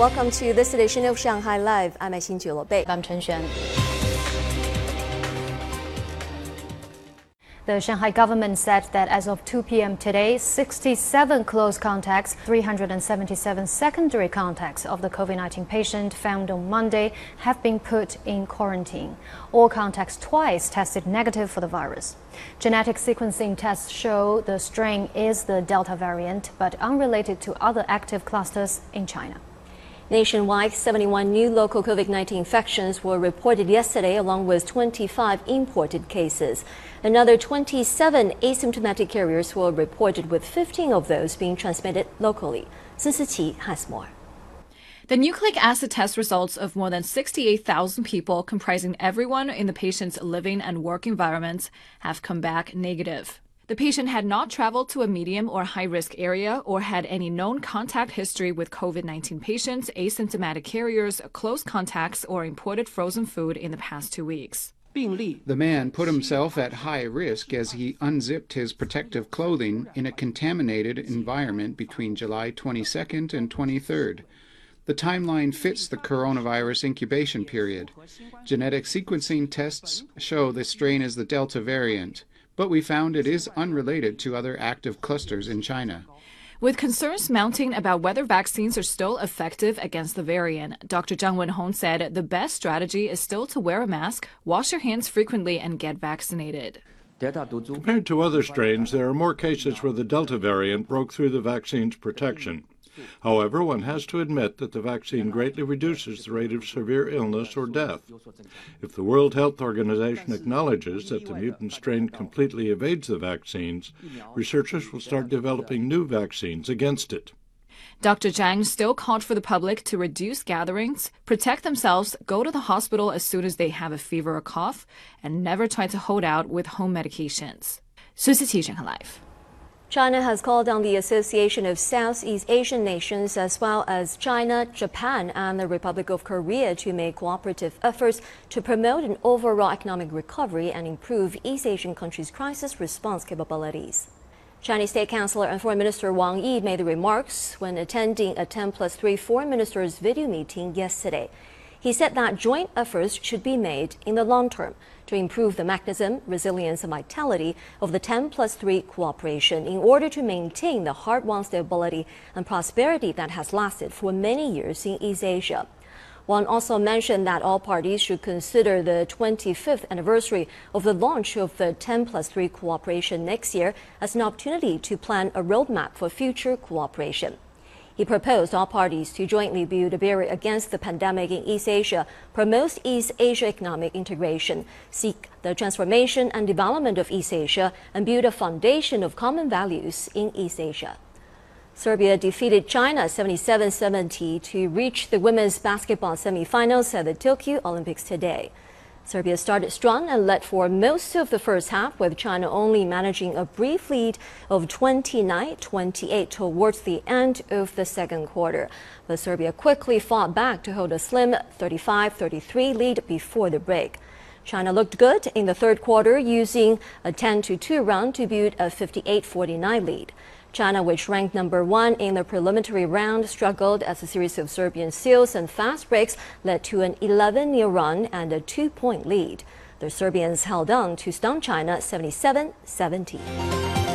Welcome to this edition of Shanghai Live. I'm Xin Bei. I'm Chen Xuan. The Shanghai government said that as of 2 p.m. today, 67 close contacts, 377 secondary contacts of the COVID 19 patient found on Monday have been put in quarantine. All contacts twice tested negative for the virus. Genetic sequencing tests show the strain is the Delta variant, but unrelated to other active clusters in China. Nationwide, 71 new local COVID 19 infections were reported yesterday, along with 25 imported cases. Another 27 asymptomatic carriers were reported, with 15 of those being transmitted locally. Sun Siqi has more. The nucleic acid test results of more than 68,000 people, comprising everyone in the patient's living and work environments, have come back negative. The patient had not traveled to a medium or high risk area or had any known contact history with COVID 19 patients, asymptomatic carriers, close contacts, or imported frozen food in the past two weeks. The man put himself at high risk as he unzipped his protective clothing in a contaminated environment between July 22nd and 23rd. The timeline fits the coronavirus incubation period. Genetic sequencing tests show the strain is the Delta variant but we found it is unrelated to other active clusters in China. With concerns mounting about whether vaccines are still effective against the variant, Dr. Zhang Wenhong said the best strategy is still to wear a mask, wash your hands frequently, and get vaccinated. Compared to other strains, there are more cases where the Delta variant broke through the vaccine's protection. However, one has to admit that the vaccine greatly reduces the rate of severe illness or death. If the World Health Organization acknowledges that the mutant strain completely evades the vaccines, researchers will start developing new vaccines against it. Dr. Zhang still called for the public to reduce gatherings, protect themselves, go to the hospital as soon as they have a fever or cough, and never try to hold out with home medications. 苏思琪，上海 Live。 China has called on the Association of Southeast Asian Nations as well as China, Japan, and the Republic of Korea to make cooperative efforts to promote an overall economic recovery and improve East Asian countries' crisis response capabilities. Chinese State Councilor and Foreign Minister Wang Yi made the remarks when attending a 10 plus 3 foreign ministers video meeting yesterday. He said that joint efforts should be made in the long term to improve the mechanism, resilience, and vitality of the 10 plus 3 cooperation in order to maintain the hard won stability and prosperity that has lasted for many years in East Asia. Wang also mentioned that all parties should consider the 25th anniversary of the launch of the 10 plus 3 cooperation next year as an opportunity to plan a roadmap for future cooperation. He proposed all parties to jointly build a barrier against the pandemic in East Asia, promote East Asia economic integration, seek the transformation and development of East Asia, and build a foundation of common values in East Asia. Serbia defeated China 77-70 to reach the women's basketball semifinals at the Tokyo Olympics today. Serbia started strong and led for most of the first half, with China only managing a brief lead of 29-28 towards the end of the second quarter. But Serbia quickly fought back to hold a slim 35-33 lead before the break. China looked good in the third quarter, using a 10-2 run to build a 58-49 lead. China, which ranked number one in the preliminary round, struggled as a series of Serbian steals and fast breaks led to an 11 0 run and a two point lead. The Serbians held on to stun China 77 70.